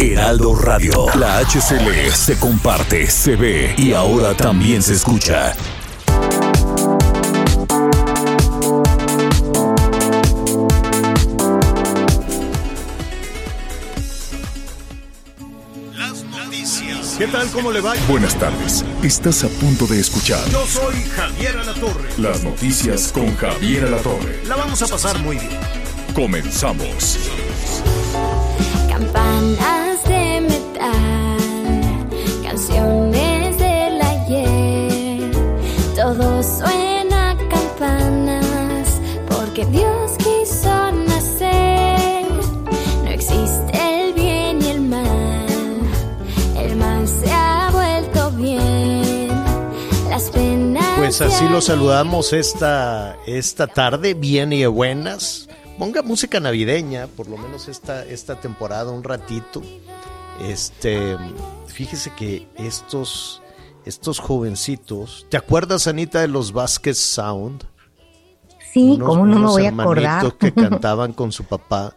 Heraldo Radio. La HCL se comparte, se ve y ahora también se escucha. Las noticias. ¿Qué tal? ¿Cómo le va? Buenas tardes. Estás a punto de escuchar Yo soy Javier Alatorre. las noticias con Javier Alatorre. La vamos a pasar muy bien. Comenzamos. Campanas de metal, canciones del ayer, todo suena a campanas porque Dios quiso nacer. No existe el bien y el mal, el mal se ha vuelto bien. Las penas. Pues así lo saludamos esta, esta tarde, bien y de buenas. Ponga música navideña, por lo menos esta, esta temporada, un ratito. Este, fíjese que estos, estos jovencitos, ¿te acuerdas, Anita, de los Vázquez Sound? Sí, Unos- ¿cómo no me voy a hermanitos acordar? que cantaban con su papá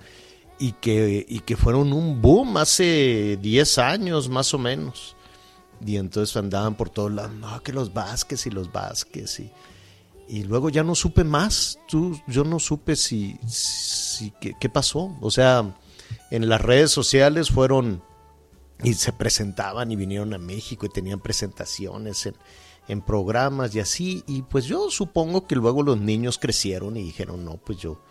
y que, y que fueron un boom hace 10 años más o menos. Y entonces andaban por todos lados, no, que los Vázquez y los Vázquez. Y, y luego ya no supe más. Tú, yo no supe si, si qué, qué pasó. O sea, en las redes sociales fueron y se presentaban y vinieron a México y tenían presentaciones en, en programas y así. Y pues yo supongo que luego los niños crecieron y dijeron, no, pues yo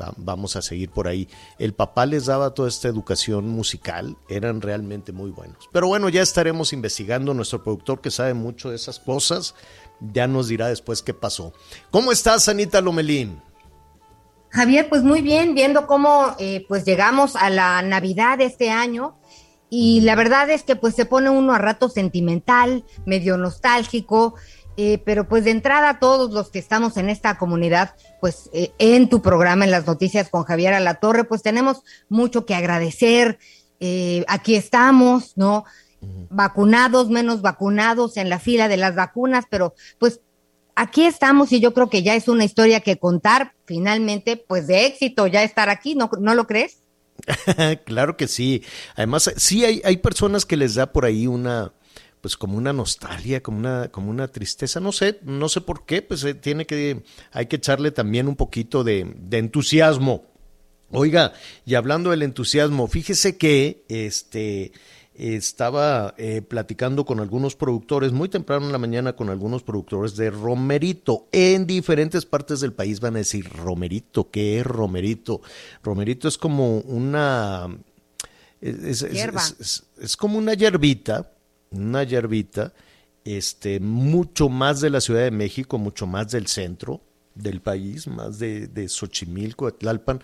va- vamos a seguir por ahí. El papá les daba toda esta educación musical, eran realmente muy buenos. Pero bueno, ya estaremos investigando. Nuestro productor que sabe mucho de esas cosas, ya nos dirá después qué pasó. ¿Cómo estás, Anita Lomelín? Javier, pues muy bien, viendo cómo eh, pues llegamos a la Navidad de este año y la verdad es que pues se pone uno a rato sentimental, medio nostálgico, eh, pero pues de entrada todos los que estamos en esta comunidad, pues eh, en tu programa, en las noticias con Javier Alatorre, pues tenemos mucho que agradecer. Eh, aquí estamos, ¿no? Vacunados, menos vacunados en la fila de las vacunas, pero pues aquí estamos y yo creo que ya es una historia que contar finalmente, pues de éxito, ya estar aquí, ¿no, ¿no lo crees? claro que sí. Además, sí hay, hay personas que les da por ahí una, pues como una nostalgia, como una, como una tristeza, no sé, no sé por qué, pues eh, tiene que, hay que echarle también un poquito de, de entusiasmo. Oiga, y hablando del entusiasmo, fíjese que este estaba eh, platicando con algunos productores muy temprano en la mañana con algunos productores de romerito. En diferentes partes del país van a decir romerito qué es romerito romerito es como una es, es- como una hierbita una hierbita este mucho más de la Ciudad de México mucho más del centro del país más de, de Xochimilco de Tlalpan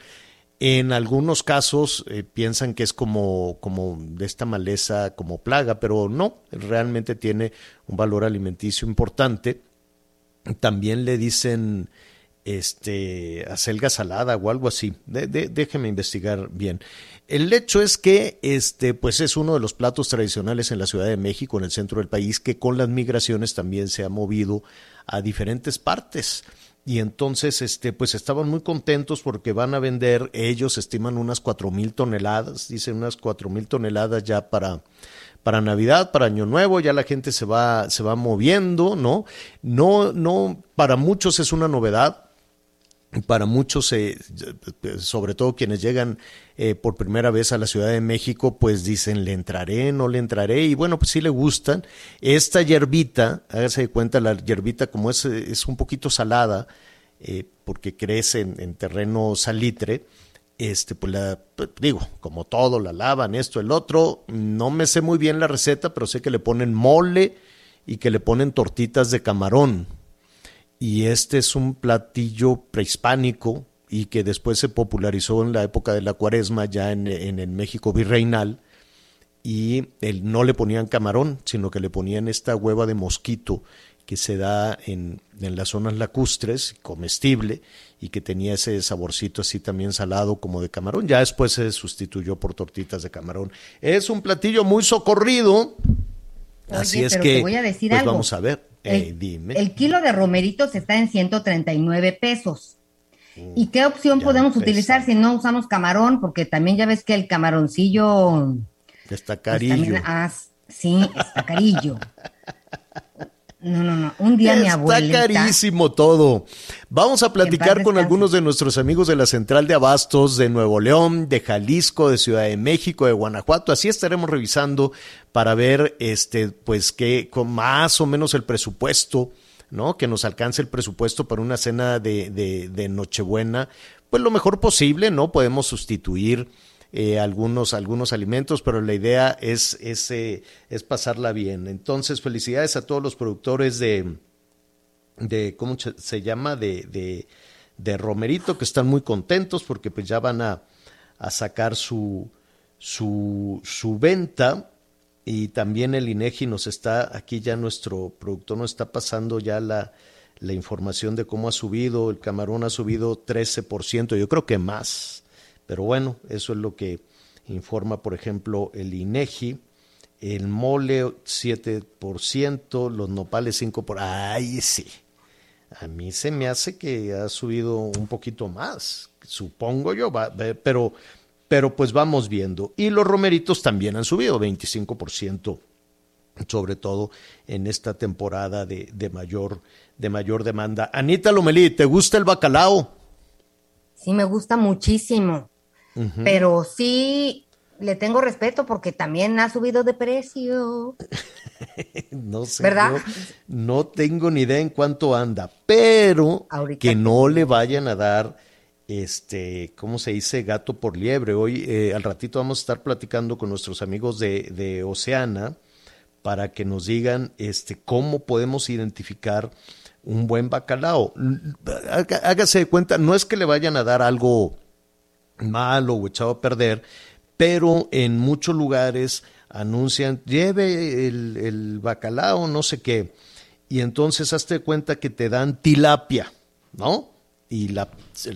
en algunos casos eh, piensan que es como, como de esta maleza como plaga, pero no, realmente tiene un valor alimenticio importante. También le dicen este acelga salada o algo así. De- déjeme investigar bien. El hecho es que este pues es uno de los platos tradicionales en la Ciudad de México, en el centro del país, que con las migraciones también se ha movido a diferentes partes. Y entonces, este, pues estaban muy contentos porque van a vender, ellos estiman unas cuatro mil toneladas, dicen unas cuatro mil toneladas ya para, para Navidad, para Año Nuevo, ya la gente se va, se va moviendo, ¿no? No, no, para muchos es una novedad, para muchos, eh, sobre todo quienes llegan eh, por primera vez a la Ciudad de México, pues dicen, ¿le entraré? ¿No le entraré? Y bueno, pues sí le gustan. Esta hierbita, hágase de cuenta, la hierbita como es, es un poquito salada, eh, porque crece en, en terreno salitre, este, pues la, pues, digo, como todo, la lavan, esto, el otro. No me sé muy bien la receta, pero sé que le ponen mole y que le ponen tortitas de camarón y este es un platillo prehispánico y que después se popularizó en la época de la cuaresma ya en, en el México virreinal y el, no le ponían camarón, sino que le ponían esta hueva de mosquito que se da en, en, las zonas lacustres, comestible, y que tenía ese saborcito así también salado como de camarón. Ya después se sustituyó por tortitas de camarón. Es un platillo muy socorrido. Oye, así es pero que te voy a decir pues algo. vamos a ver. El, Eh, dime. el kilo de romeritos está en 139 pesos. ¿Y qué opción ya podemos utilizar si no usamos camarón? Porque también ya ves que el camaroncillo... Está pues, carillo. también, ah, sí, está carillo. No, no, no. Un día mi Está abuelita... carísimo todo. Vamos a platicar con algunos de nuestros amigos de la Central de Abastos de Nuevo León, de Jalisco, de Ciudad de México, de Guanajuato. Así estaremos revisando para ver, este, pues, qué, con más o menos el presupuesto, ¿no? Que nos alcance el presupuesto para una cena de, de, de Nochebuena, pues lo mejor posible, ¿no? Podemos sustituir eh, algunos, algunos alimentos, pero la idea es, es, eh, es pasarla bien. Entonces, felicidades a todos los productores de, de ¿cómo se- llama? De, de, de Romerito, que están muy contentos porque pues ya van a, a sacar su, su, su venta. Y también el INEGI nos está, aquí ya nuestro productor nos está pasando ya la, la información de cómo ha subido, el camarón ha subido 13%, yo creo que más. Pero bueno, eso es lo que informa, por ejemplo, el INEGI. El mole 7%, los nopales 5%. ¡Ay, sí! A mí se me hace que ha subido un poquito más, supongo yo, va- pero, pero pues vamos viendo. Y los romeritos también han subido 25%, sobre todo en esta temporada de, de mayor, de mayor demanda. Anita Lomelí, ¿te gusta el bacalao? Sí, me gusta muchísimo. Pero sí le tengo respeto porque también ha subido de precio. No sé, ¿Verdad? no tengo ni idea en cuánto anda, pero Ahorita que no le vayan a dar, este, ¿cómo se dice? Gato por liebre. Hoy, eh, al ratito vamos a estar platicando con nuestros amigos de, de Oceana para que nos digan, este, cómo podemos identificar un buen bacalao. Hágase de cuenta, no es que le vayan a dar algo malo o echado a perder, pero en muchos lugares anuncian, lleve el, bacalao, no sé qué, y entonces hazte cuenta que te dan tilapia, ¿no? Y la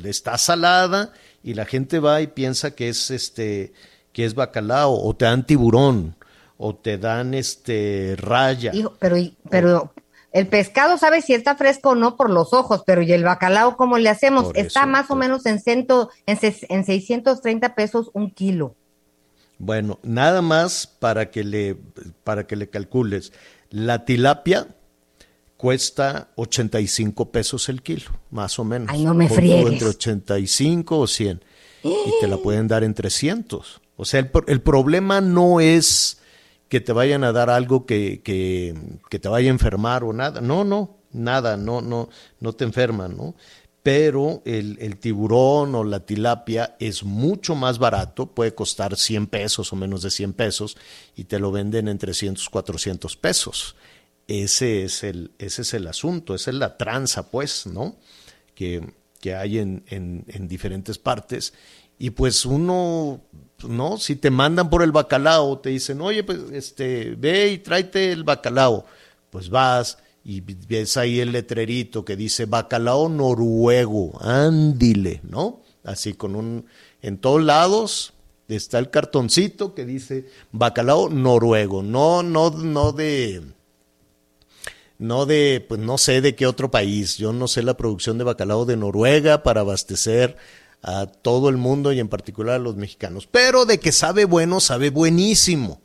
está salada y la gente va y piensa que es este que es bacalao o te dan tiburón o te dan este raya. Hijo, pero el pescado sabe si está fresco o no por los ojos, pero ¿y el bacalao cómo le hacemos? Por está eso, más o menos en, cento, en, ses- en 630 pesos un kilo. Bueno, nada más para que le para que le calcules. La tilapia cuesta 85 pesos el kilo, más o menos. Ay, no me friegues. Entre 85 o 100. Y te la pueden dar en 300. O sea, el, el problema no es que te vayan a dar algo que, que, que te vaya a enfermar o nada. No, no, nada, no, no, no te enferma, ¿no? Pero el, el tiburón o la tilapia es mucho más barato, puede costar 100 pesos o menos de 100 pesos y te lo venden en 300, 400 pesos. Ese es el, ese es el asunto, esa es la tranza, pues, ¿no? Que, que hay en, en diferentes partes. Y pues uno, ¿no? Si te mandan por el bacalao, te dicen, oye, pues, este, ve y tráete el bacalao. Pues vas y ves ahí el letrerito que dice bacalao noruego, ándile, ¿no? Así con un, en todos lados está el cartoncito que dice bacalao noruego, no, no, no de, no de, pues no sé de qué otro país. Yo no sé la producción de bacalao de Noruega para abastecer a todo el mundo y en particular a los mexicanos. Pero de que sabe bueno, sabe buenísimo.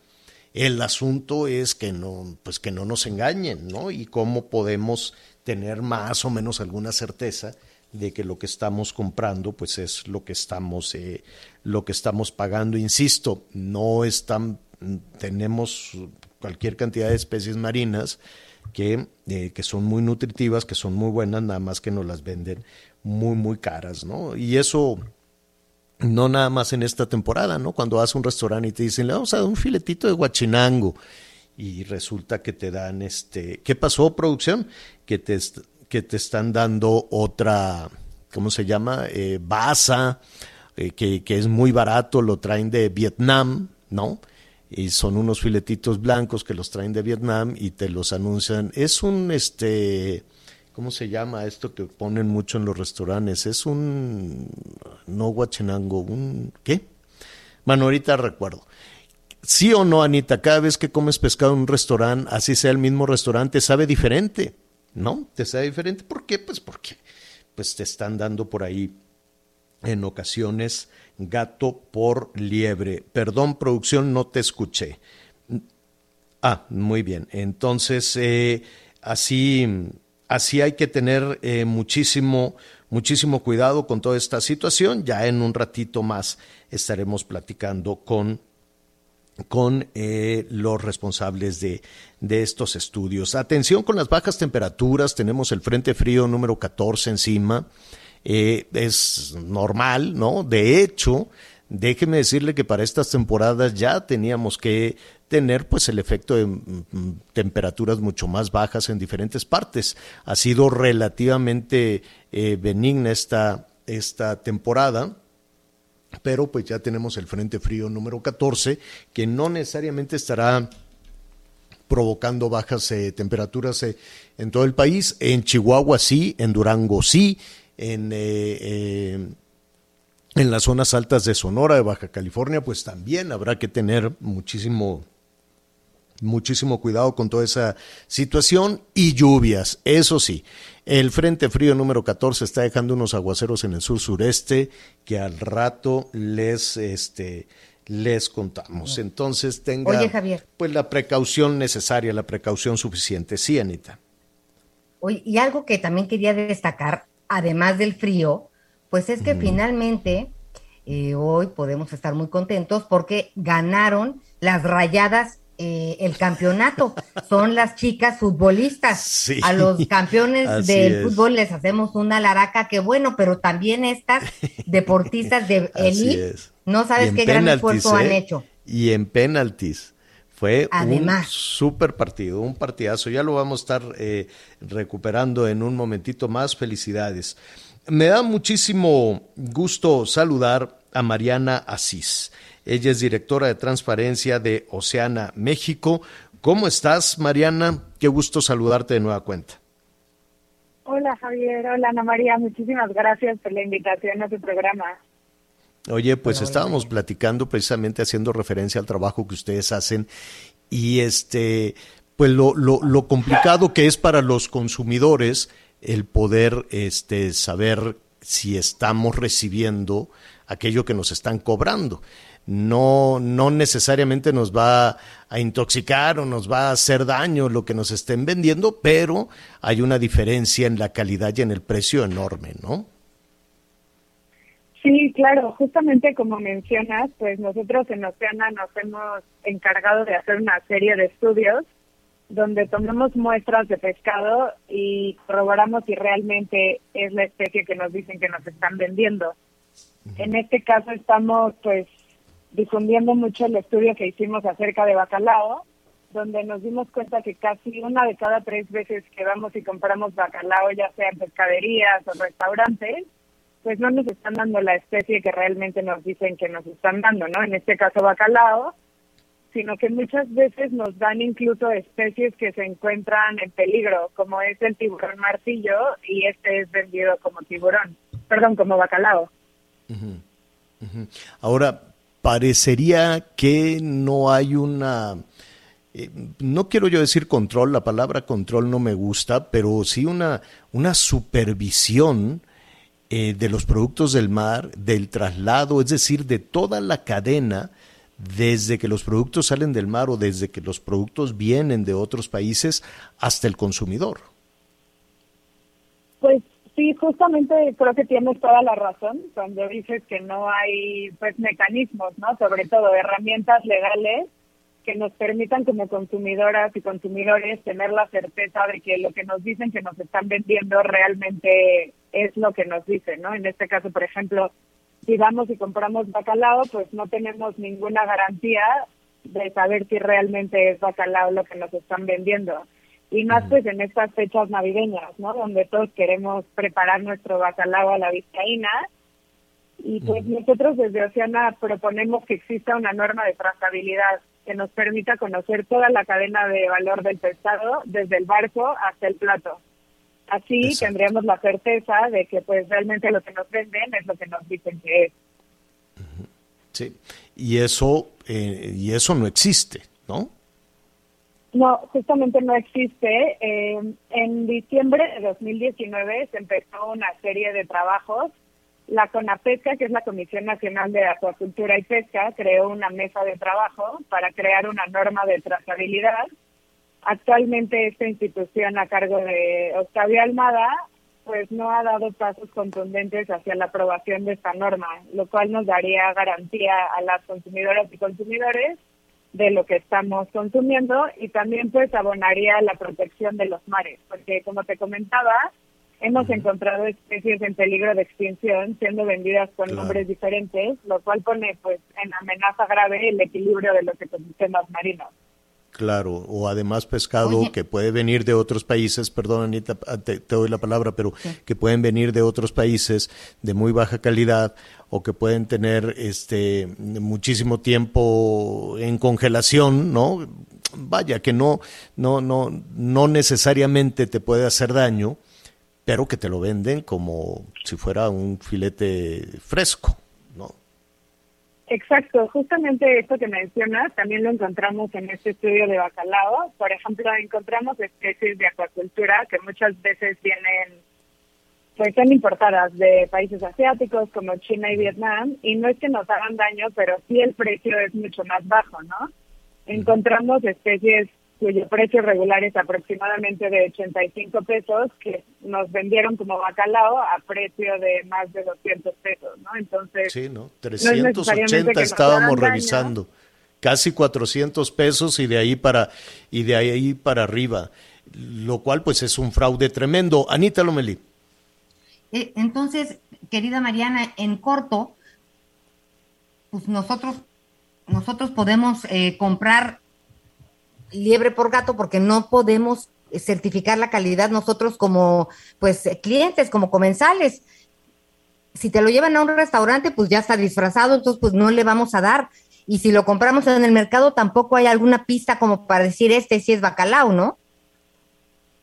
El asunto es que no, pues que no nos engañen, ¿no? Y cómo podemos tener más o menos alguna certeza de que lo que estamos comprando, pues es lo que estamos, eh, lo que estamos pagando. Insisto, no están, tenemos cualquier cantidad de especies marinas que, eh, que son muy nutritivas, que son muy buenas, nada más que nos las venden muy, muy caras, ¿no? Y eso no nada más en esta temporada, ¿no? Cuando vas a un restaurante y te dicen, le vamos a dar un filetito de guachinango y resulta que te dan este, ¿qué pasó producción? Que te, que te están dando otra, ¿cómo se llama? Eh, Basa, eh, que, que, es muy barato, lo traen de Vietnam, ¿no? Y son unos filetitos blancos que los traen de Vietnam y te los anuncian. Es un, este, ¿cómo se llama esto que ponen mucho en los restaurantes? Es un, no guachenango, un, ¿qué? Bueno, ahorita recuerdo. Sí o no, Anita, cada vez que comes pescado en un restaurante, así sea el mismo restaurante, sabe diferente, ¿no? Te sabe diferente. ¿Por qué? Pues porque pues te están dando por ahí en ocasiones gato por liebre. Perdón, producción, no te escuché. Ah, muy bien. Entonces, eh, así, así hay que tener eh, muchísimo, muchísimo cuidado con toda esta situación. Ya en un ratito más estaremos platicando con con eh, los responsables de, de, estos estudios. Atención con las bajas temperaturas, tenemos el Frente Frío número 14 encima, eh, es normal, ¿no? De hecho, déjeme decirle que para estas temporadas ya teníamos que tener pues el efecto de mm, mm, temperaturas mucho más bajas en diferentes partes. Ha sido relativamente eh, benigna esta, esta temporada pero pues ya tenemos el Frente Frío número 14, que no necesariamente estará provocando bajas eh, temperaturas eh, en todo el país. En Chihuahua sí, en Durango sí, en, eh, en las zonas altas de Sonora, de Baja California, pues también habrá que tener muchísimo muchísimo cuidado con toda esa situación y lluvias, eso sí. El Frente Frío número 14 está dejando unos aguaceros en el sur sureste que al rato les este les contamos. Entonces tenga pues la precaución necesaria, la precaución suficiente. Sí, Anita. Oye, y algo que también quería destacar, además del frío, pues es que finalmente eh, hoy podemos estar muy contentos porque ganaron las rayadas eh, el campeonato. Son las chicas futbolistas. a los campeones del fútbol les hacemos una laraca que bueno, pero también estas deportistas de elite, no sabes qué gran esfuerzo han ¿eh? hecho. Y en penaltis. Fue un super partido, un partidazo. Ya lo vamos a estar eh, recuperando en un momentito más. Felicidades. Me da muchísimo gusto saludar a Mariana Asís. Ella es directora de transparencia de Oceana México. ¿Cómo estás, Mariana? Qué gusto saludarte de nueva cuenta. Hola, Javier. Hola, Ana María. Muchísimas gracias por la invitación a tu programa. Oye, pues estábamos platicando precisamente haciendo referencia al trabajo que ustedes hacen y este, pues lo, lo, lo complicado que es para los consumidores el poder este, saber si estamos recibiendo aquello que nos están cobrando no, no necesariamente nos va a intoxicar o nos va a hacer daño lo que nos estén vendiendo, pero hay una diferencia en la calidad y en el precio enorme, ¿no? Sí, claro, justamente como mencionas, pues nosotros en Oceana nos hemos encargado de hacer una serie de estudios donde tomamos muestras de pescado y corroboramos si realmente es la especie que nos dicen que nos están vendiendo. En este caso estamos pues difundiendo mucho el estudio que hicimos acerca de bacalao, donde nos dimos cuenta que casi una de cada tres veces que vamos y compramos bacalao, ya sea en pescaderías o restaurantes, pues no nos están dando la especie que realmente nos dicen que nos están dando, ¿no? En este caso bacalao, sino que muchas veces nos dan incluso especies que se encuentran en peligro, como es el tiburón martillo y este es vendido como tiburón, perdón, como bacalao. Ahora, parecería que no hay una... Eh, no quiero yo decir control, la palabra control no me gusta, pero sí una, una supervisión eh, de los productos del mar, del traslado, es decir, de toda la cadena, desde que los productos salen del mar o desde que los productos vienen de otros países hasta el consumidor. Pues Sí, justamente creo que tienes toda la razón cuando dices que no hay pues mecanismos, ¿no? Sobre todo herramientas legales que nos permitan como consumidoras y consumidores tener la certeza de que lo que nos dicen que nos están vendiendo realmente es lo que nos dicen, ¿no? En este caso, por ejemplo, si vamos y compramos bacalao, pues no tenemos ninguna garantía de saber si realmente es bacalao lo que nos están vendiendo. y más pues en estas fechas navideñas, ¿no? Donde todos queremos preparar nuestro bacalao a la vizcaína y pues nosotros desde Oceana proponemos que exista una norma de trazabilidad que nos permita conocer toda la cadena de valor del pescado, desde el barco hasta el plato. Así Exacto. tendríamos la certeza de que pues realmente lo que nos venden es lo que nos dicen que es. Sí. Y eso, eh, y eso no existe, ¿no? No, justamente no existe. Eh, en diciembre de 2019 se empezó una serie de trabajos. La CONAPESCA, que es la Comisión Nacional de Acuacultura y Pesca, creó una mesa de trabajo para crear una norma de trazabilidad. Actualmente esta institución a cargo de Octavio Almada pues no ha dado pasos contundentes hacia la aprobación de esta norma, lo cual nos daría garantía a las consumidoras y consumidores de lo que estamos consumiendo y también pues abonaría la protección de los mares, porque como te comentaba, hemos encontrado especies en peligro de extinción siendo vendidas con Claro. nombres diferentes, lo cual pone pues en amenaza grave el equilibrio de los ecosistemas marinos. Claro, o además pescado Oye. que puede venir de otros países, perdón Anita, ah, te, te doy la palabra, pero que pueden venir de otros países de muy baja calidad o que pueden tener este muchísimo tiempo en congelación, ¿no? Vaya, que no, no, no, no necesariamente te puede hacer daño, pero que te lo venden como si fuera un filete fresco. Exacto, justamente esto que mencionas también lo encontramos en este estudio de bacalao. Por ejemplo, encontramos especies de acuacultura que muchas veces vienen, pues son importadas de países asiáticos como China y Vietnam, y no es que nos hagan daño, pero sí el precio es mucho más bajo, ¿no? Encontramos especies cuyo precio regular es aproximadamente de 85 pesos, que nos vendieron como bacalao a precio de más de 200 pesos, ¿no? Entonces, Sí, ¿no? necesariamente 380 que nos estábamos hagan daño. revisando. Casi 400 pesos y de ahí para y de ahí para arriba, lo cual pues es un fraude tremendo. Anita Lomelí. Eh, Entonces, querida Mariana, en corto, pues nosotros, nosotros podemos eh, comprar liebre por gato porque no podemos eh, certificar la calidad nosotros como pues eh, clientes, como comensales. Si te lo llevan a un restaurante, pues ya está disfrazado, entonces pues no le vamos a dar. Y si lo compramos en el mercado, tampoco hay alguna pista como para decir este sí es bacalao, ¿no?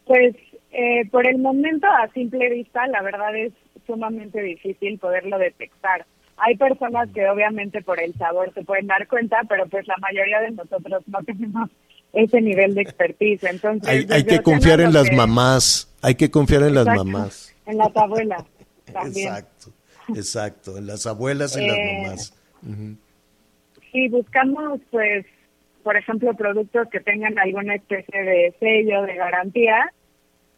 Pues eh, por el momento, a simple vista, la verdad es sumamente difícil poderlo detectar. Hay personas que obviamente por el sabor se pueden dar cuenta, pero pues la mayoría de nosotros no tenemos ese nivel de expertise. Entonces, Hay, que confiar en las que- mamás, hay que confiar en las mamás. En las abuelas también. Exacto, exacto, en las abuelas y Eh, las mamás. Sí, buscamos, pues, por ejemplo, productos que tengan alguna especie de sello de garantía.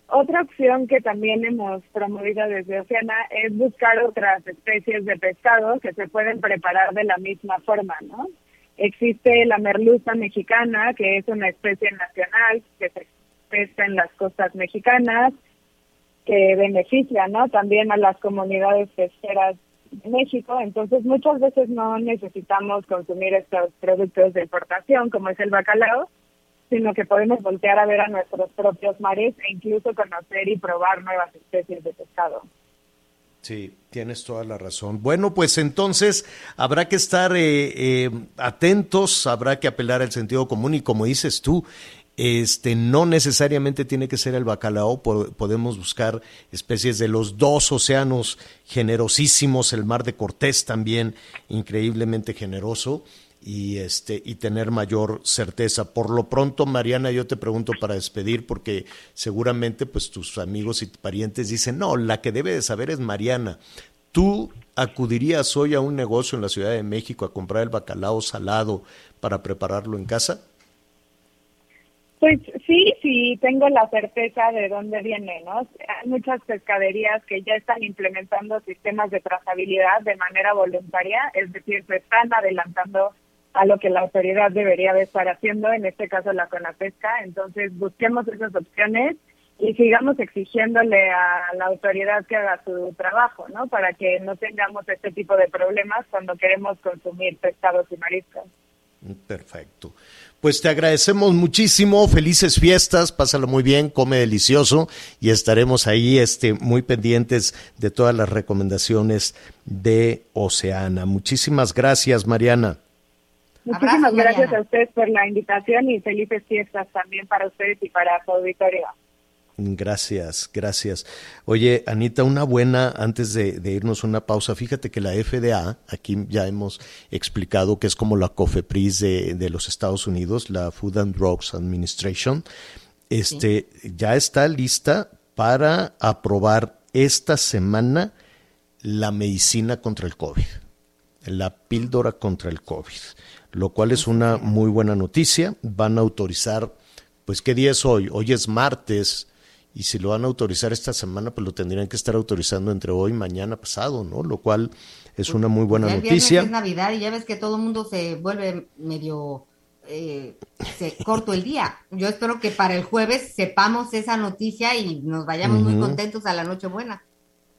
Otra opción que también hemos promovido desde Oceana es buscar otras especies de pescado que se pueden preparar de la misma forma, ¿no? Existe la merluza mexicana, que es una especie nacional que se pesca en las costas mexicanas, que beneficia, ¿no? También a las comunidades pesqueras de México. Entonces, muchas veces no necesitamos consumir estos productos de importación, como es el bacalao, sino que podemos voltear a ver a nuestros propios mares e incluso conocer y probar nuevas especies de pescado. Sí, tienes toda la razón. Bueno, pues entonces habrá que estar eh, eh, atentos, habrá que apelar al sentido común y como dices tú, este no necesariamente tiene que ser el bacalao, po- podemos buscar especies de los dos océanos generosísimos, el mar de Cortés también increíblemente generoso y este y tener mayor certeza. Por lo pronto, Mariana, yo te pregunto para despedir porque seguramente pues tus amigos y parientes dicen, "No, la que debe de saber es Mariana." ¿Tú acudirías hoy a un negocio en la Ciudad de México a comprar el bacalao salado para prepararlo en casa? Pues sí, sí, tengo la certeza de dónde viene, ¿no? Hay muchas pescaderías que ya están implementando sistemas de trazabilidad de manera voluntaria, es decir, se están adelantando a lo que la autoridad debería de estar haciendo, en este caso la CONAPESCA. Entonces, busquemos esas opciones y sigamos exigiéndole a la autoridad que haga su trabajo, ¿no? Para que no tengamos este tipo de problemas cuando queremos consumir pescados y mariscos. Perfecto. Pues te agradecemos muchísimo, felices fiestas, pásalo muy bien, come delicioso y estaremos ahí este, muy pendientes de todas las recomendaciones de Oceana. Muchísimas gracias, Mariana. Muchísimas gracias a ustedes por la invitación y felices fiestas también para ustedes y para su auditorio. Gracias, gracias. Oye, Anita, una buena, antes de, irnos una pausa, fíjate que la FDA, aquí ya hemos explicado que es como la COFEPRIS de, los Estados Unidos, la Food and Drugs Administration, este, ya está lista para aprobar esta semana la medicina contra el COVID, la píldora contra el COVID, lo cual es una muy buena noticia. Van a autorizar, pues, ¿qué día es hoy? Hoy es martes y si lo van a autorizar esta semana, pues lo tendrían que estar autorizando entre hoy y mañana pasado, ¿no? Lo cual es una muy buena ya noticia. Es Navidad y ya ves que todo el mundo se vuelve medio eh, se corto el día. Yo espero que para el jueves sepamos esa noticia y nos vayamos muy contentos a la Nochebuena.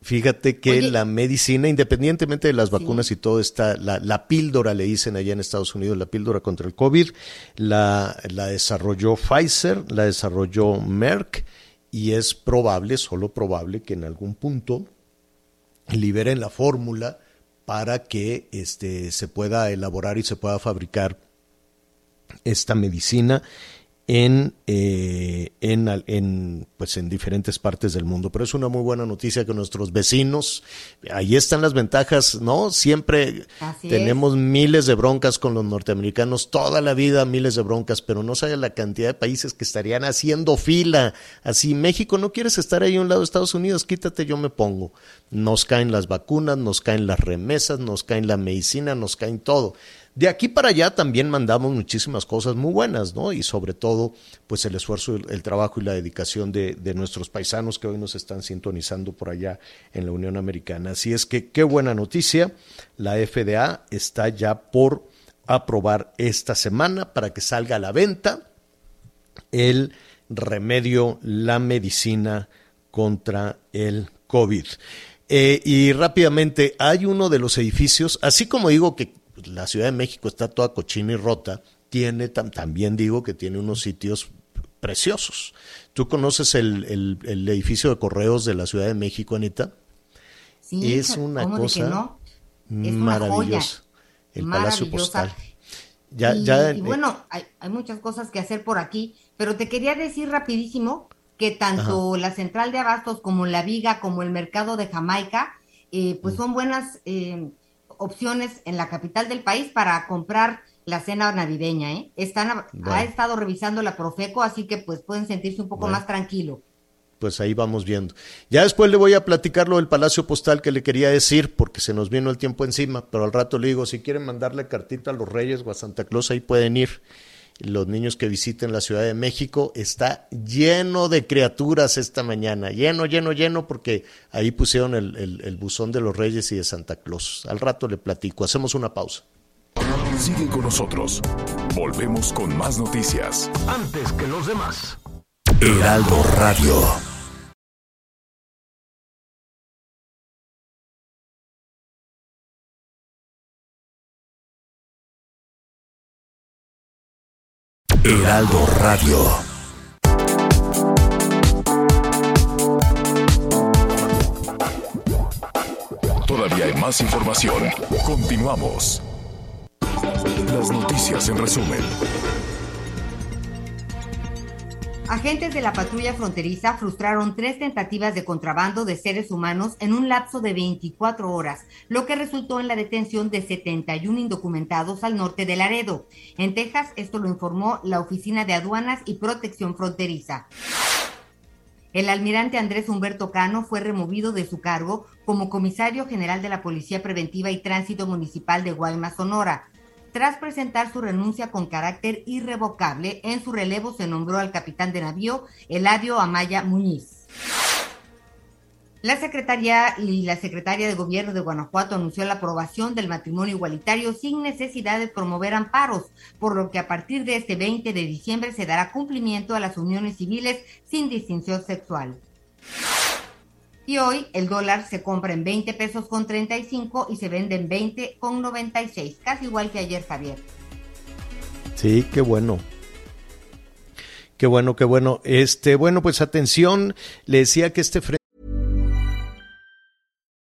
Fíjate que la medicina, independientemente de las vacunas y todo, está, la, la, píldora, le dicen allá en Estados Unidos, la píldora contra el COVID, la, la desarrolló Pfizer, la desarrolló Merck y es probable, solo probable, que en algún punto liberen la fórmula para que este, se pueda elaborar y se pueda fabricar esta medicina en, eh, en, en, pues en diferentes partes del mundo. Pero es una muy buena noticia que nuestros vecinos, ahí están las ventajas, ¿no? Siempre tenemos miles de broncas con los norteamericanos, toda la vida miles de broncas, pero no sabe la cantidad de países que estarían haciendo fila. Así, México, ¿no quieres estar ahí a un lado de Estados Unidos? Quítate, yo me pongo. Nos caen las vacunas, nos caen las remesas, nos caen la medicina, nos caen todo. De aquí para allá también mandamos muchísimas cosas muy buenas, ¿no? Y sobre todo, pues el esfuerzo, el, trabajo y la dedicación de, nuestros paisanos que hoy nos están sintonizando por allá en la Unión Americana. Así es que qué buena noticia. La FDA está ya por aprobar esta semana para que salga a la venta el remedio, la medicina contra el COVID. Eh, y rápidamente, hay uno de los edificios, así como digo que la Ciudad de México está toda cochina y rota, tiene también digo que tiene unos sitios preciosos. ¿Tú conoces el, edificio de correos de la Ciudad de México, Anita? Sí, es una cosa maravillosa. el Palacio Postal. Ya, y, ya, y bueno, hay, muchas cosas que hacer por aquí, pero te quería decir rapidísimo que tanto la central de abastos como la viga como el mercado de Jamaica, eh, pues mm. son buenas eh, opciones en la capital del país para comprar la cena navideña, ¿eh? Están, Ha estado revisando la Profeco, así que pues pueden sentirse un poco más tranquilo. Pues ahí vamos viendo. Ya después le voy a platicar lo del Palacio Postal que le quería decir, porque se nos vino el tiempo encima, pero al rato le digo, si quieren mandarle cartita a los Reyes o a Santa Claus, ahí pueden ir los niños que visiten la Ciudad de México. Está lleno de criaturas esta mañana, lleno, lleno, lleno, porque ahí pusieron el, buzón de los Reyes y de Santa Claus. Al rato le platico. Hacemos una pausa. Sigue con nosotros. Volvemos con más noticias. Antes que los demás. Heraldo Radio. Radio. Todavía hay más información. Continuamos. Las noticias en resumen. Agentes de la patrulla fronteriza frustraron tres tentativas de contrabando de seres humanos en un lapso de 24 horas, lo que resultó en la detención de 71 indocumentados al norte de Laredo. En Texas, esto lo informó la Oficina de Aduanas y Protección Fronteriza. El almirante Andrés Humberto Cano fue removido de su cargo como comisario general de la Policía Preventiva y Tránsito Municipal de Guaymas, Sonora. Tras presentar su renuncia con carácter irrevocable, en su relevo se nombró al capitán de navío Eladio Amaya Muñiz. La Secretaría y la Secretaria de Gobierno de Guanajuato anunció la aprobación del matrimonio igualitario sin necesidad de promover amparos, por lo que a partir de este 20 de diciembre se dará cumplimiento a las uniones civiles sin distinción sexual. Y hoy el dólar se compra en 20 pesos con 35 y se vende en 20 con 96, casi igual que ayer, Javier. Sí, qué bueno. Qué bueno, qué bueno. Este, bueno, pues atención, le decía que este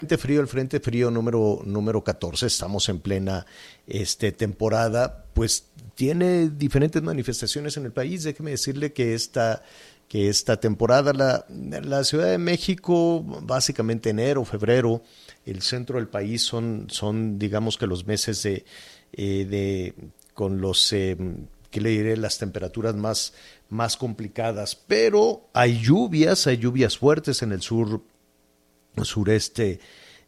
Frente frío, el frente frío número número 14, estamos en plena este temporada, pues tiene diferentes manifestaciones en el país. Déjeme decirle que esta que esta temporada la, la Ciudad de México, básicamente enero, febrero, el centro del país son, son digamos que los meses de, eh, de con los, eh, ¿qué le diré? Las temperaturas más, más complicadas. Pero hay lluvias, hay lluvias fuertes en el sur, sureste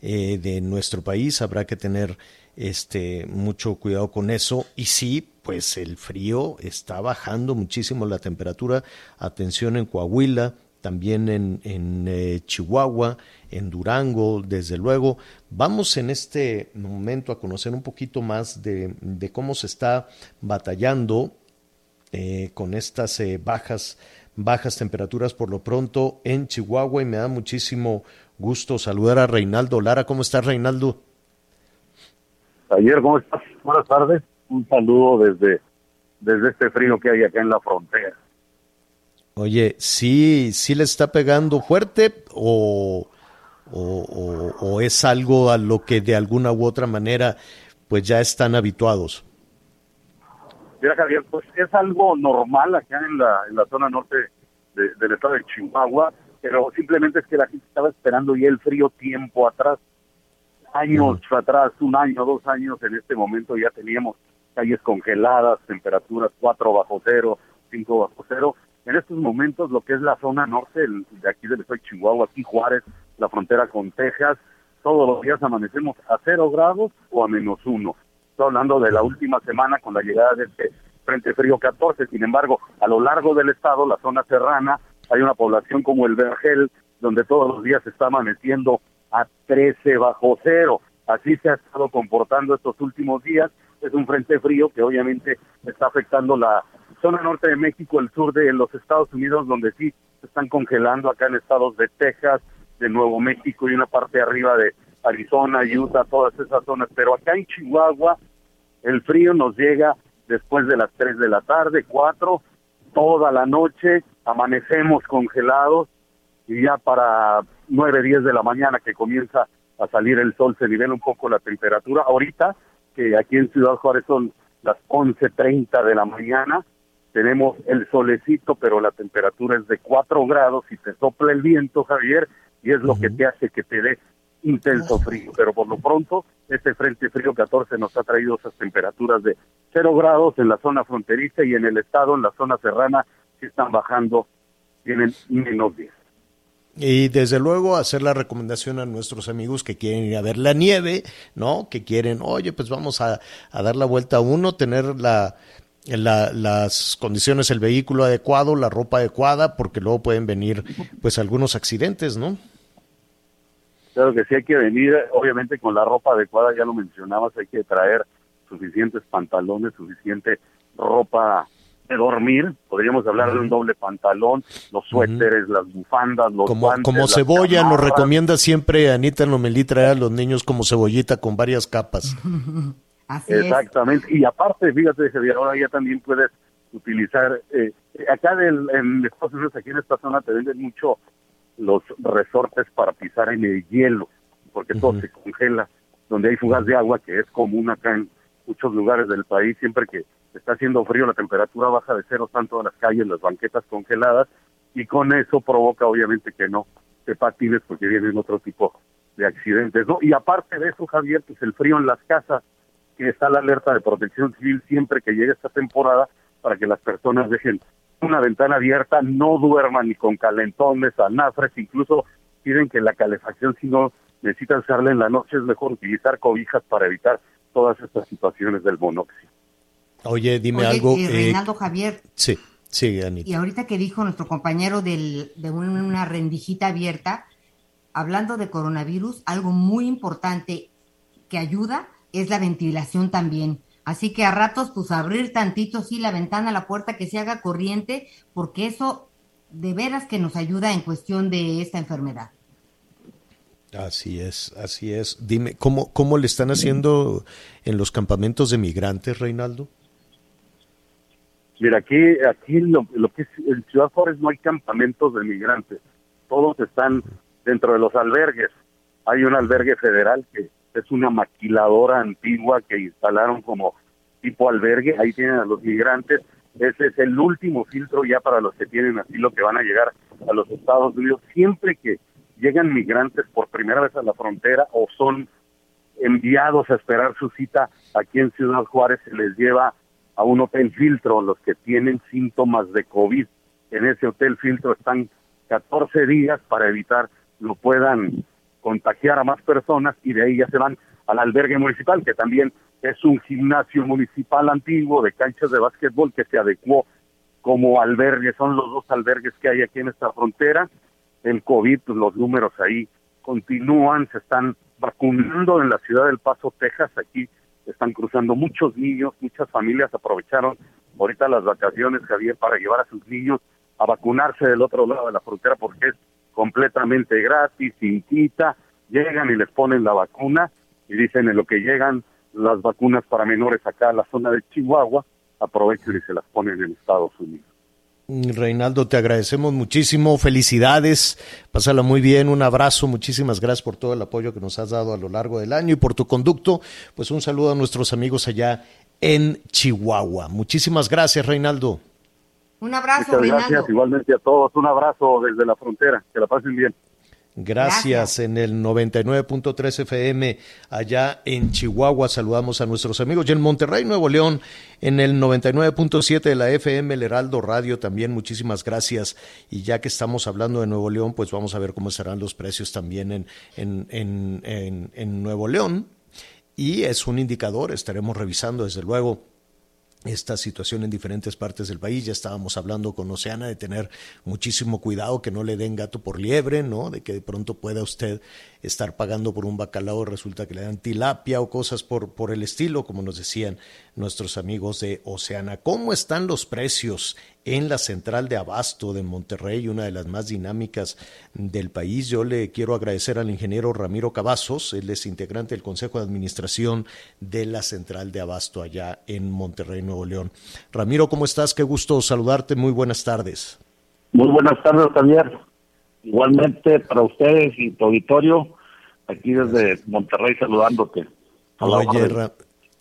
eh, de nuestro país. Habrá que tener este, mucho cuidado con eso. Y sí, pues el frío está bajando muchísimo la temperatura. Atención en Coahuila, también en, en eh, Chihuahua, en Durango, desde luego. Vamos en este momento a conocer un poquito más de, cómo se está batallando eh, con estas bajas, bajas temperaturas por lo pronto en Chihuahua y me da muchísimo gusto saludar a Reinaldo Lara. ¿Cómo estás, Reinaldo? Ayer, ¿cómo estás? Buenas tardes. Un saludo desde, desde este frío que hay acá en la frontera. Oye, ¿sí, sí le está pegando fuerte o, o, o, es algo a lo que de alguna u otra manera pues ya están habituados? Mira, Javier, pues es algo normal acá en la, en la zona norte de, del estado de Chihuahua, pero simplemente es que la gente estaba esperando ya el frío tiempo atrás, años atrás, un año, dos años, en este momento ya teníamos calles congeladas, temperaturas 4 bajo cero, 5 bajo cero, en estos momentos lo que es la zona norte de aquí del estado de Chihuahua, aquí Juárez, la frontera con Texas, todos los días amanecemos a cero grados o a menos uno. Estoy hablando de la última semana con la llegada de este Frente Frío 14. Sin embargo, a lo largo del estado, la zona serrana, hay una población como el Vergel, donde todos los días se está amaneciendo a 13 bajo cero. Así se ha estado comportando estos últimos días. Es un frente frío que obviamente está afectando la zona norte de México, el sur de los Estados Unidos, donde sí se están congelando acá en estados de Texas, de Nuevo México y una parte arriba de Arizona, Utah, todas esas zonas. Pero acá en Chihuahua el frío nos llega después de las 3 de la tarde, 4, toda la noche, amanecemos congelados y ya para 9, 10 de la mañana que comienza a salir el sol se nivela un poco la temperatura. Ahorita, que aquí en Ciudad Juárez son las 11.30 de la mañana, tenemos el solecito, pero la temperatura es de 4 grados y te sopla el viento, Javier, y es lo que te hace que te dé intenso frío. Pero por lo pronto, este frente frío 14 nos ha traído esas temperaturas de 0 grados en la zona fronteriza y en el estado, en la zona serrana, que están bajando, tienen menos 10. Y desde luego hacer la recomendación a nuestros amigos que quieren ir a ver la nieve, ¿no? Que quieren, oye, pues vamos a, a dar la vuelta a uno, tener la, la, las condiciones, el vehículo adecuado, la ropa adecuada, porque luego pueden venir pues algunos accidentes, ¿no? Claro que sí hay que venir, obviamente con la ropa adecuada, ya lo mencionabas, hay que traer suficientes pantalones, suficiente ropa de dormir, podríamos hablar de un doble pantalón, los suéteres, las bufandas, los como, guantes, Como cebolla, nos recomienda siempre Anita Lomelí traer a los niños como cebollita con varias capas. Exactamente. Y aparte, fíjate, Javier, ahora ya también puedes utilizar, eh, acá del, en Estados Unidos, aquí en esta zona, te venden mucho los resortes para pisar en el hielo, porque todo se congela, donde hay fugas de agua, que es común acá en muchos lugares del país, siempre que está haciendo frío, la temperatura baja de cero, están todas las calles, las banquetas congeladas, y con eso provoca obviamente que no te patines porque vienen otro tipo de accidentes, ¿no? Y aparte de eso, Javier, pues el frío en las casas, que está la alerta de protección civil siempre que llegue esta temporada para que las personas dejen una ventana abierta, no duerman ni con calentones, anafres, incluso piden que la calefacción, si no necesitan usarla en la noche, es mejor utilizar cobijas para evitar todas estas situaciones del monóxido. Oye, dime algo. Eh, Reinaldo Javier. Sí, sí, Anita. Y ahorita que dijo nuestro compañero del, de una rendijita abierta, hablando de coronavirus, algo muy importante que ayuda es la ventilación también. Así que a ratos, pues abrir tantito, sí, la ventana, la puerta, que se haga corriente, porque eso de veras que nos ayuda en cuestión de esta enfermedad. Así es, así es. Dime, ¿cómo, cómo le están haciendo en los campamentos de migrantes, Reinaldo? Mira, aquí, aquí lo, lo que es en Ciudad Juárez no hay campamentos de migrantes. Todos están dentro de los albergues. Hay un albergue federal que es una maquiladora antigua que instalaron como tipo albergue. Ahí tienen a los migrantes. Ese es el último filtro ya para los que tienen asilo que van a llegar a los Estados Unidos. Siempre que llegan migrantes por primera vez a la frontera o son enviados a esperar su cita aquí en Ciudad Juárez, se les lleva a un hotel filtro los que tienen síntomas de COVID. En ese hotel filtro están 14 días para evitar lo puedan contagiar a más personas y de ahí ya se van al albergue municipal, que también es un gimnasio municipal antiguo de canchas de básquetbol que se adecuó como albergue, son los dos albergues que hay aquí en esta frontera el COVID, pues, los números ahí continúan, se están vacunando en la ciudad del Paso, Texas, aquí están cruzando muchos niños, muchas familias aprovecharon ahorita las vacaciones, Javier, para llevar a sus niños a vacunarse del otro lado de la frontera porque es completamente gratis, sin quita, llegan y les ponen la vacuna y dicen en lo que llegan las vacunas para menores acá a la zona de Chihuahua, aprovechan y se las ponen en Estados Unidos. Reinaldo, te agradecemos muchísimo, felicidades, pásala muy bien, un abrazo, muchísimas gracias por todo el apoyo que nos has dado a lo largo del año y por tu conducto, pues un saludo a nuestros amigos allá en Chihuahua. Muchísimas gracias, Reinaldo. Un abrazo, Reinaldo. Gracias, igualmente a todos, un abrazo desde la frontera, que la pasen bien. Gracias. En el 99.3 FM allá en Chihuahua saludamos a nuestros amigos. Y en Monterrey, Nuevo León, en el 99.7 de la FM, el Heraldo Radio también. Muchísimas gracias. Y ya que estamos hablando de Nuevo León, pues vamos a ver cómo serán los precios también en, en, en, en Nuevo León. Y es un indicador, estaremos revisando desde luego esta situación en diferentes partes del país. Ya estábamos hablando con Oceana de tener muchísimo cuidado que no le den gato por liebre, ¿no? De que de pronto pueda usted estar pagando por un bacalao, resulta que le dan tilapia o cosas por, por el estilo, como nos decían nuestros amigos de Oceana. ¿Cómo están los precios en la central de abasto de Monterrey, una de las más dinámicas del país? Yo le quiero agradecer al ingeniero Ramiro Cavazos, él es integrante del Consejo de Administración de la central de abasto allá en Monterrey, Nuevo León. Ramiro, ¿cómo estás? Qué gusto saludarte. Muy buenas tardes. Muy buenas tardes, Javier. Igualmente para ustedes y tu auditorio, aquí desde Monterrey saludándote. Oye,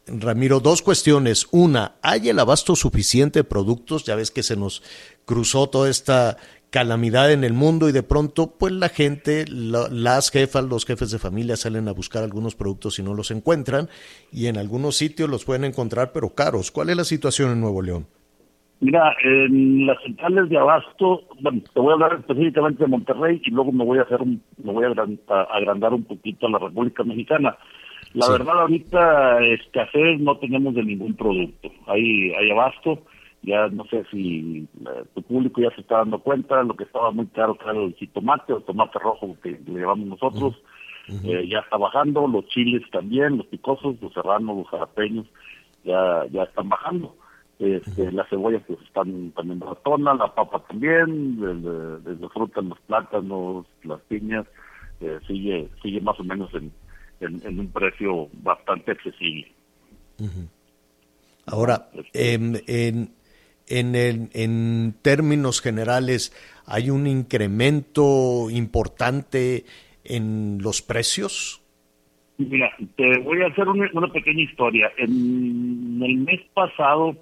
Ramiro, dos cuestiones. Una, ¿hay el abasto suficiente de productos? Ya ves que se nos cruzó toda esta calamidad en el mundo y de pronto pues la gente, las jefas, los jefes de familia salen a buscar algunos productos y no los encuentran y en algunos sitios los pueden encontrar pero caros. ¿Cuál es la situación en Nuevo León? Mira, en las centrales de abasto, bueno, te voy a hablar específicamente de Monterrey y luego me voy a hacer un, me voy a agrandar un poquito a la República Mexicana. La verdad ahorita escasez no tenemos de ningún producto. Hay, hay abasto, ya no sé si eh, tu público ya se está dando cuenta, lo que estaba muy caro era el jitomate o el tomate rojo que le llevamos nosotros, eh, ya está bajando, los chiles también, los picosos, los serranos, los jarapeños, ya, ya están bajando. Este, Las cebollas pues están también baratonas, la papa también, desde, frutas, los plátanos, las piñas, eh, sigue sigue más o menos en, en, un precio bastante accesible. Ahora, en, en, en, en términos generales, ¿hay un incremento importante en los precios? Mira, te voy a hacer una, una pequeña historia. En el mes pasado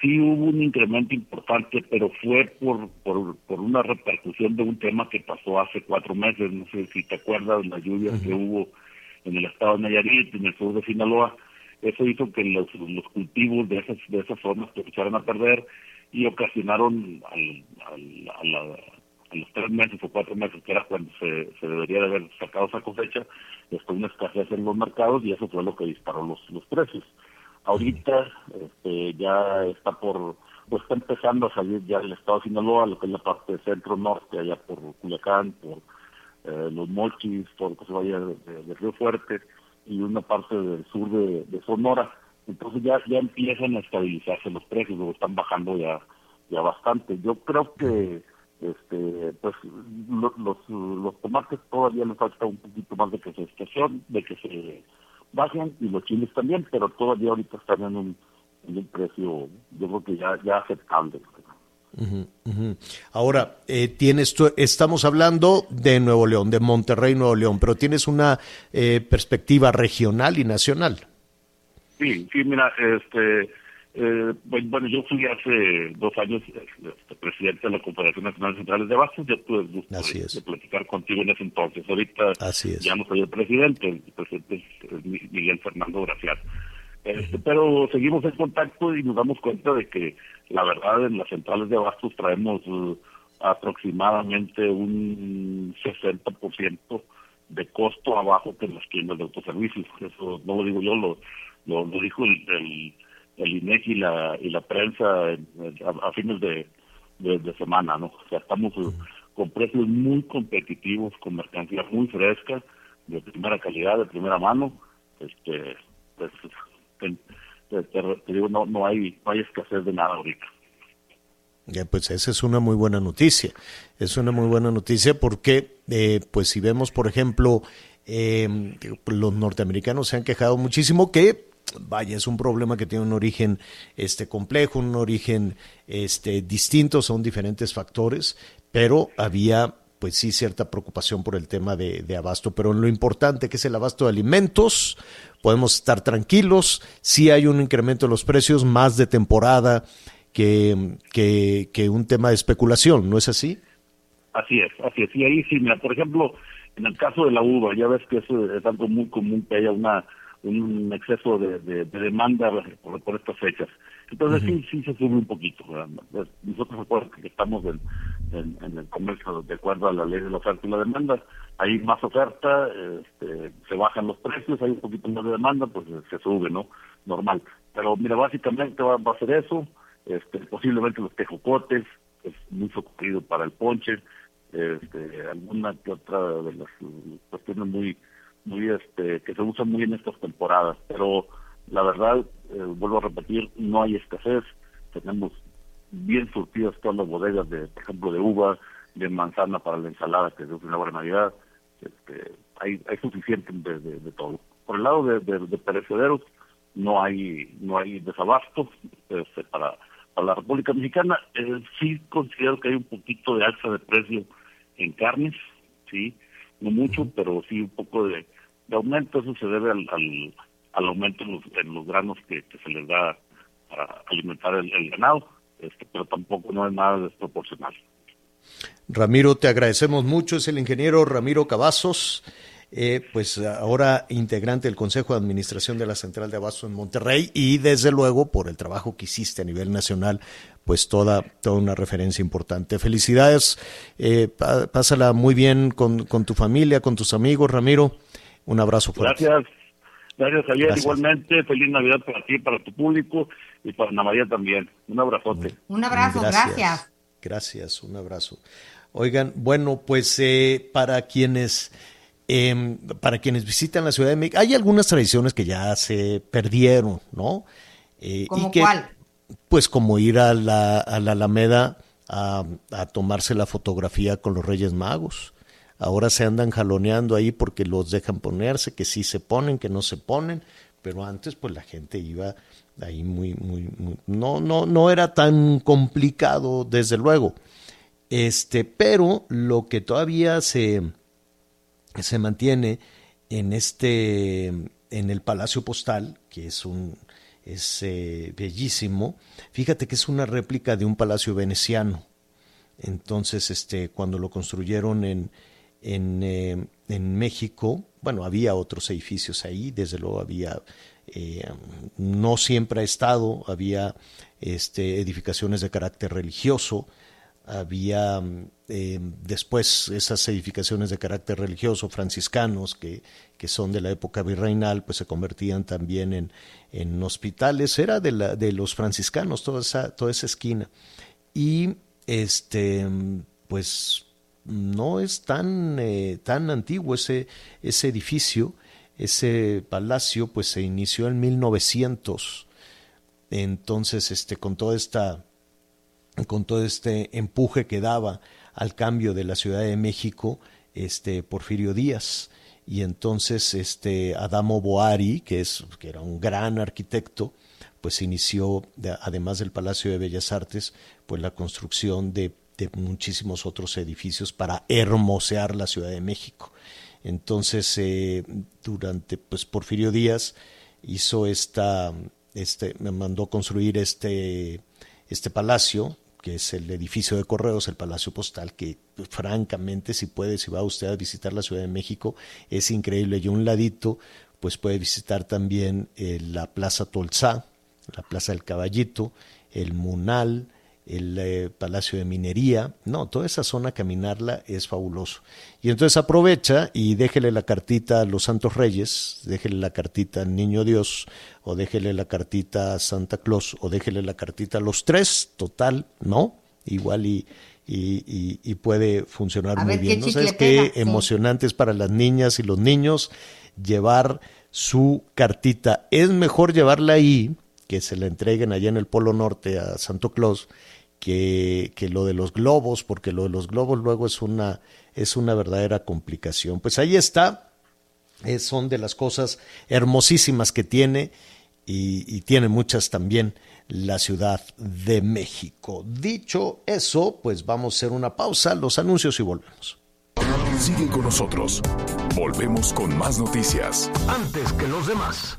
sí hubo un incremento importante, pero fue por, por, por una repercusión de un tema que pasó hace cuatro meses. No sé si te acuerdas de las lluvias que hubo en el estado de Nayarit, en el sur de Sinaloa. Eso hizo que los, los cultivos de esas, de esas zonas se echaran a perder y ocasionaron al, al, a, la, a los tres meses o cuatro meses, que era cuando se, se debería de haber sacado esa cosecha, está una escasez en los mercados y eso fue lo que disparó los, los precios. Ahorita este, ya está por, pues está empezando a salir ya el estado de Sinaloa, lo que es la parte centro-norte, allá por Culiacán, por eh, los Mochis, por lo que se vaya de, Río Fuerte y una parte del sur de, Sonora. Entonces ya, ya empiezan a estabilizarse los precios, están bajando ya, ya bastante. Yo creo que este pues los, los tomates todavía les falta un poquito más de que se estación, de que se bajen y los chiles también, pero todavía ahorita están en un, en un precio, yo creo que ya, ya aceptable. Ahora, eh, tienes estamos hablando de Nuevo León, de Monterrey, Nuevo León, pero tienes una eh, perspectiva regional y nacional. Sí, sí, mira, este, eh, bueno, yo fui hace dos años este, presidente de la Confederación Nacional Centrales de Abastos, ya tuve el gusto de, platicar contigo en ese entonces. Ahorita ya no soy el presidente, el presidente es Miguel Fernando Gracias. Este, pero seguimos en contacto y nos damos cuenta de que la verdad en las centrales de abastos traemos uh, aproximadamente un 60% de costo abajo que en las tiendas de autoservicios. Eso no lo digo yo, lo, lo, dijo el el INEGI y la, y la prensa a, fines de, de, semana, ¿no? O sea, estamos eh, con precios muy competitivos, con mercancía muy fresca, de primera calidad, de primera mano. Este, pues, te, digo, no, no, hay, no hay escasez de nada ahorita. Ya, pues esa es una muy buena noticia. Es una muy buena noticia porque, eh, pues si vemos, por ejemplo, eh, los norteamericanos se han quejado muchísimo que vaya, es un problema que tiene un origen este complejo, un origen este distinto, son diferentes factores, pero había pues sí cierta preocupación por el tema de, abasto, pero en lo importante que es el abasto de alimentos, podemos estar tranquilos, sí hay un incremento de los precios más de temporada que, que, un tema de especulación, ¿no es así? Así es, así es. Y ahí sí, mira, por ejemplo, en el caso de la uva, ya ves que eso es algo muy común que haya una un exceso de, de, demanda por, por, estas fechas. Entonces sí, sí se sube un poquito. Pues, nosotros recuerden que estamos en, en, el comercio de acuerdo a la ley de la oferta y la demanda. Hay más oferta, este, se bajan los precios, hay un poquito más de demanda, pues se sube, ¿no? Normal. Pero mira, básicamente va, a ser eso. Este, posiblemente los tejocotes, es muy socorrido para el ponche, este, alguna que otra de las cuestiones muy muy este que se usa muy en estas temporadas pero la verdad eh, vuelvo a repetir no hay escasez. Tenemos bien surtidas todas las bodegas de por ejemplo de uva de manzana para la ensalada que es una buena navidad. Este, hay hay suficiente de, de, todo. Por el lado de, de, perecederos no hay no hay desabasto este, para para la República Mexicana. Eh, sí considero que hay un poquito de alza de precio en carnes sí no mucho, pero sí un poco de, aumento. Eso se debe al, al, aumento en los, granos que, se les da para alimentar el, ganado, este, pero tampoco no es nada desproporcional. Ramiro, te agradecemos mucho. Es el ingeniero Ramiro Cavazos. Eh, pues ahora integrante del Consejo de Administración de la Central de Abasto en Monterrey y desde luego por el trabajo que hiciste a nivel nacional, pues toda, toda una referencia importante. Felicidades, eh, pásala muy bien con, con, tu familia, con tus amigos, Ramiro. Un abrazo fuerte. Gracias. Gracias, Javier. Igualmente, feliz Navidad para ti, para tu público y para Ana María también. Un abrazote. Un abrazo, gracias. Gracias, un abrazo. Oigan, bueno, pues eh, para quienes Em, para quienes visitan la Ciudad de México, hay algunas tradiciones que ya se perdieron, ¿no? Eh, ¿Cómo cuál? Pues como ir a la, Alameda a, tomarse la fotografía con los Reyes Magos. Ahora se andan jaloneando ahí porque los dejan ponerse, que sí se ponen, que no se ponen, pero antes pues la gente iba ahí muy, muy, muy no, no, no era tan complicado, desde luego. Este, pero lo que todavía se, se mantiene en este en el Palacio Postal, que es un es eh, bellísimo. Fíjate que es una réplica de un palacio veneciano. Entonces, este, cuando lo construyeron en, en, eh, en México, bueno, había otros edificios ahí, desde luego había, eh, no siempre ha estado, había este, edificaciones de carácter religioso, había eh, después esas edificaciones de carácter religioso franciscanos que, que, son de la época virreinal, pues se convertían también en, en hospitales, era de, la, de los franciscanos toda esa, toda esa esquina. Y este, pues no es tan, eh, tan antiguo ese, ese edificio, ese palacio, pues se inició en 1900. Entonces, este, con toda esta con todo este empuje que daba al cambio de la Ciudad de México, este Porfirio Díaz. Y entonces este Adamo Boari, que, es, que era un gran arquitecto, pues inició, además del Palacio de Bellas Artes, pues la construcción de, de muchísimos otros edificios para hermosear la Ciudad de México. Entonces, eh, durante, pues Porfirio Díaz hizo esta, este, me mandó construir este, este palacio que es el edificio de correos, el Palacio Postal, que francamente si puede, si va usted a visitar la Ciudad de México, es increíble. Y un ladito, pues puede visitar también eh, la Plaza Tolzá, la Plaza del Caballito, el Munal, el eh, Palacio de Minería, no, toda esa zona caminarla es fabuloso. Y entonces aprovecha y déjele la cartita a los Santos Reyes, déjele la cartita al Niño Dios, o déjele la cartita a Santa Claus, o déjele la cartita a los tres, total, ¿no? Igual y, y, puede funcionar muy bien. ¿No sabes qué emocionante es para las niñas y los niños llevar su cartita? Es mejor llevarla ahí, que se la entreguen allá en el Polo Norte a Santo Claus, que, que, lo de los globos, porque lo de los globos luego es una, es una verdadera complicación. Pues ahí está, son de las cosas hermosísimas que tiene y, y, tiene muchas también la Ciudad de México. Dicho eso, pues vamos a hacer una pausa, los anuncios y volvemos. Sigue con nosotros. Volvemos con más noticias. Antes que los demás.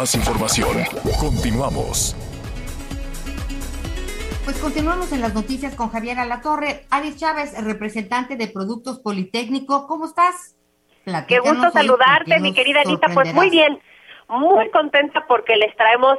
Más información. Continuamos. Pues continuamos en las noticias con Javier Alatorre. Alice Chávez, representante de Productos Politécnico, ¿cómo estás? Qué gusto saludarte, mi querida Anita. Pues muy bien, muy contenta porque les traemos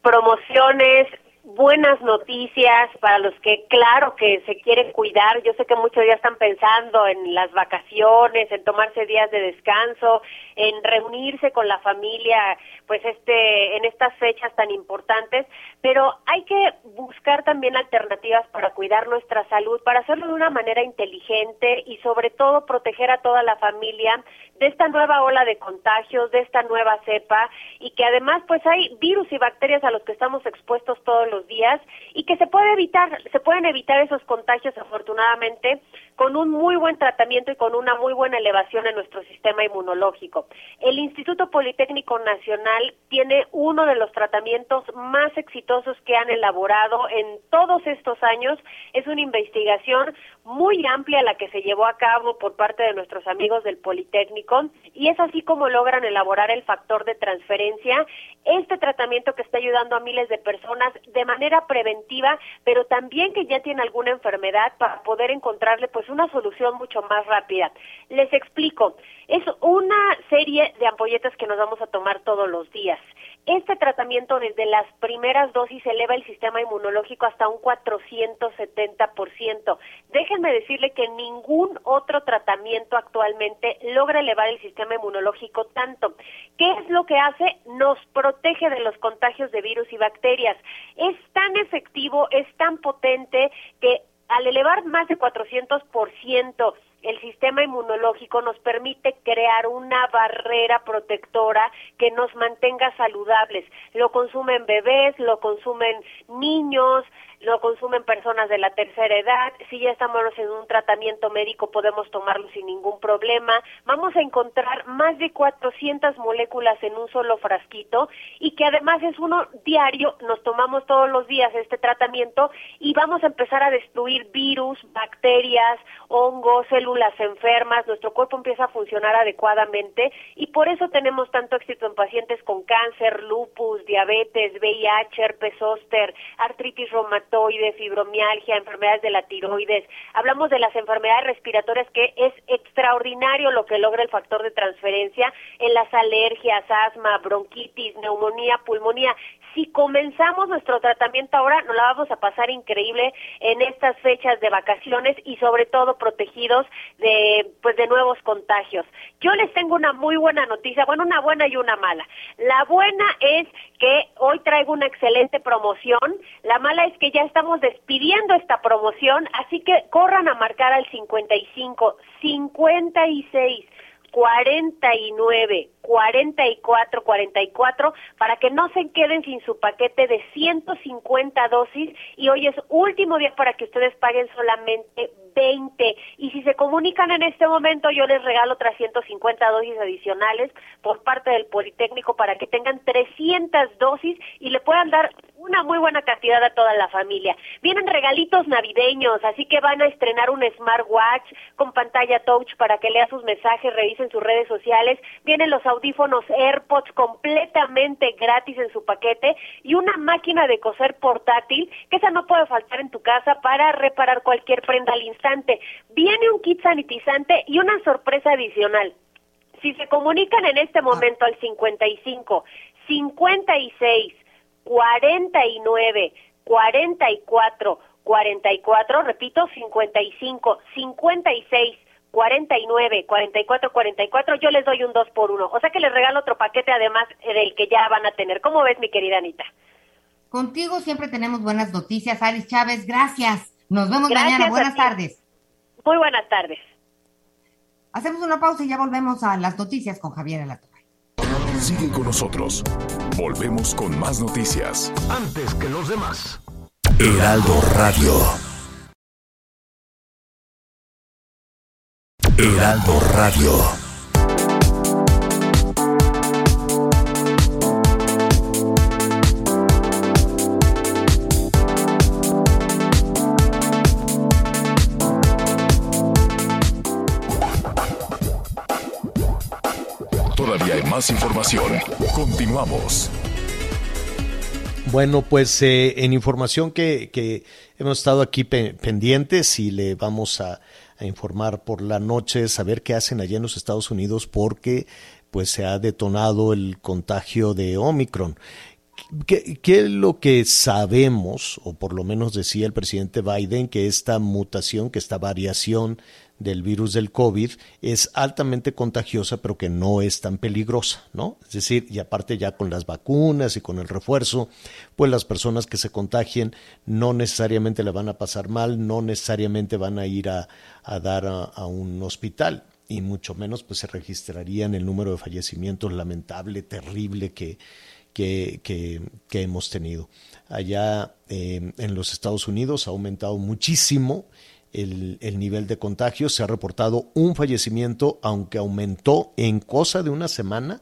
promociones, buenas noticias para los que, claro, que se quieren cuidar. Yo sé que muchos ya están pensando en las vacaciones, en tomarse días de descanso, en reunirse con la familia, pues este, en estas fechas tan importantes. Pero hay que buscar también alternativas para cuidar nuestra salud, para hacerlo de una manera inteligente y sobre todo proteger a toda la familia de esta nueva ola de contagios, de esta nueva cepa y que además pues hay virus y bacterias a los que estamos expuestos todos los días y que se puede evitar, se pueden evitar esos contagios afortunadamente con un muy buen tratamiento y con una muy buena elevación en nuestro sistema inmunológico. El Instituto Politécnico Nacional tiene uno de los tratamientos más exitosos que han elaborado en todos estos años. Es una investigación muy amplia la que se llevó a cabo por parte de nuestros amigos del Politécnico y es así como logran elaborar el factor de transferencia, este tratamiento que está ayudando a miles de personas de manera preventiva, pero también que ya tiene alguna enfermedad para poder encontrarle pues una solución mucho más rápida. Les explico, es una serie de ampolletas que nos vamos a tomar todos los días. Este tratamiento desde las primeras dosis eleva el sistema inmunológico hasta un 470%. Déjenme decirle que ningún otro tratamiento actualmente logra elevar el sistema inmunológico tanto. ¿Qué es lo que hace? Nos protege de los contagios de virus y bacterias. Es tan efectivo, es tan potente que al elevar más de 400% el sistema inmunológico nos permite crear una barrera protectora que nos mantenga saludables. Lo consumen bebés, lo consumen niños, lo consumen personas de la tercera edad, si ya estamos en un tratamiento médico podemos tomarlo sin ningún problema. Vamos a encontrar más de 400 moléculas en un solo frasquito y que además es uno diario, nos tomamos todos los días este tratamiento y vamos a empezar a destruir virus, bacterias, hongos, células enfermas, nuestro cuerpo empieza a funcionar adecuadamente y por eso tenemos tanto éxito en pacientes con cáncer, lupus, diabetes, VIH, herpes zóster, artritis reumatoide, fibromialgia, enfermedades de la tiroides. Hablamos de las enfermedades respiratorias que es extraordinario lo que logra el factor de transferencia en las alergias, asma, bronquitis, neumonía, pulmonía si comenzamos nuestro tratamiento ahora, nos la vamos a pasar increíble en estas fechas de vacaciones y sobre todo protegidos de pues de nuevos contagios. Yo les tengo una muy buena noticia, bueno, una buena y una mala. La buena es que hoy traigo una excelente promoción, la mala es que ya estamos despidiendo esta promoción, así que corran a marcar al 55 56 49 44 44 para que no se queden sin su paquete de 150 dosis. Y hoy es último día para que ustedes paguen solamente 20 y si se comunican en este momento yo les regalo 350 dosis adicionales por parte del Politécnico para que tengan 300 dosis y le puedan dar una muy buena cantidad a toda la familia. Vienen regalitos navideños, así que van a estrenar un smartwatch con pantalla touch para que lea sus mensajes, revisen sus redes sociales. Vienen los audífonos AirPods completamente gratis en su paquete y una máquina de coser portátil, que esa no puede faltar en tu casa para reparar cualquier prenda al instante. Viene un kit sanitizante y una sorpresa adicional. Si se comunican en este momento al 55 56 49 44 44, repito, 55 56 49, 44, 44, yo les doy un 2 por 1. O sea que les regalo otro paquete además del que ya van a tener. ¿Cómo ves, mi querida Anita? Contigo siempre tenemos buenas noticias, Alice Chávez. Gracias. Nos vemos mañana. Buenas tardes. Muy buenas tardes. Hacemos una pausa y ya volvemos a las noticias con Javier Alatorre. Sigue con nosotros. Volvemos con más noticias. Antes que los demás. Heraldo Radio. Heraldo Radio. Todavía hay más información. Continuamos. Bueno, pues eh, en información que, hemos estado aquí pendientes y le vamos a, informar por la noche, saber qué hacen allá en los Estados Unidos porque pues se ha detonado el contagio de Omicron. ¿Qué, ¿Qué, es lo que sabemos, o por lo menos decía el presidente Biden, que esta mutación, que esta variación del virus del COVID es altamente contagiosa, pero que no es tan peligrosa, ¿no? Es decir, y aparte ya con las vacunas y con el refuerzo, pues las personas que se contagien no necesariamente le van a pasar mal, no necesariamente van a ir a, dar a, un hospital y mucho menos pues se registrarían el número de fallecimientos lamentable, terrible que, que, que, hemos tenido. Allá eh, en los Estados Unidos ha aumentado muchísimo el, nivel de contagio. Se ha reportado un fallecimiento, aunque aumentó en cosa de una semana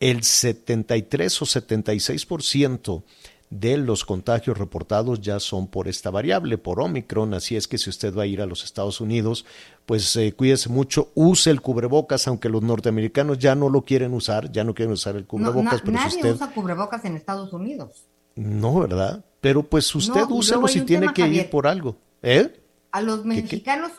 el 73 o 76% de los contagios reportados ya son por esta variable, por Omicron. Así es que si usted va a ir a los Estados Unidos, pues eh, cuídese mucho, use el cubrebocas, aunque los norteamericanos ya no lo quieren usar, ya no quieren usar el cubrebocas. pero nadie usa cubrebocas en Estados Unidos. No, ¿verdad? Pero pues usted úselo si tiene que ir por algo. ¿Eh? A los mexicanos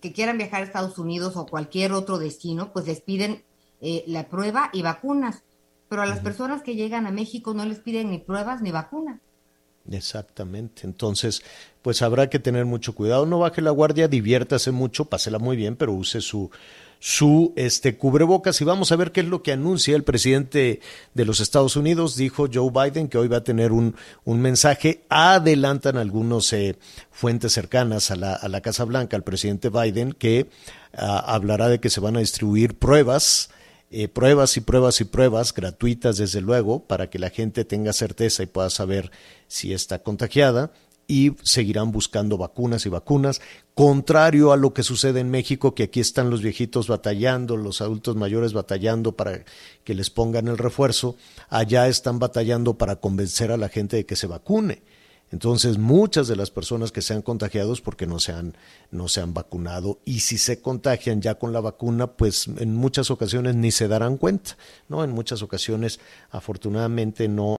que quieran viajar a Estados Unidos o cualquier otro destino, pues les piden eh, la prueba y vacunas. Pero a las personas que llegan a México no les piden ni pruebas ni vacunas. Exactamente. Entonces, pues habrá que tener mucho cuidado. No baje la guardia, diviértase mucho, pásela muy bien, pero use su, su este cubrebocas y vamos a ver qué es lo que anuncia el presidente de los Estados Unidos. Dijo Joe Biden que hoy va a tener un, un mensaje. Adelantan algunos eh, fuentes cercanas a la, a la Casa Blanca al presidente Biden que ah, hablará de que se van a distribuir pruebas. Eh, pruebas y pruebas y pruebas gratuitas desde luego para que la gente tenga certeza y pueda saber si está contagiada y seguirán buscando vacunas y vacunas, contrario a lo que sucede en México, que aquí están los viejitos batallando, los adultos mayores batallando para que les pongan el refuerzo, allá están batallando para convencer a la gente de que se vacune. Entonces, muchas de las personas que se han contagiado es porque no se han, no se han vacunado y si se contagian ya con la vacuna, pues en muchas ocasiones ni se darán cuenta, ¿no? En muchas ocasiones, afortunadamente, no.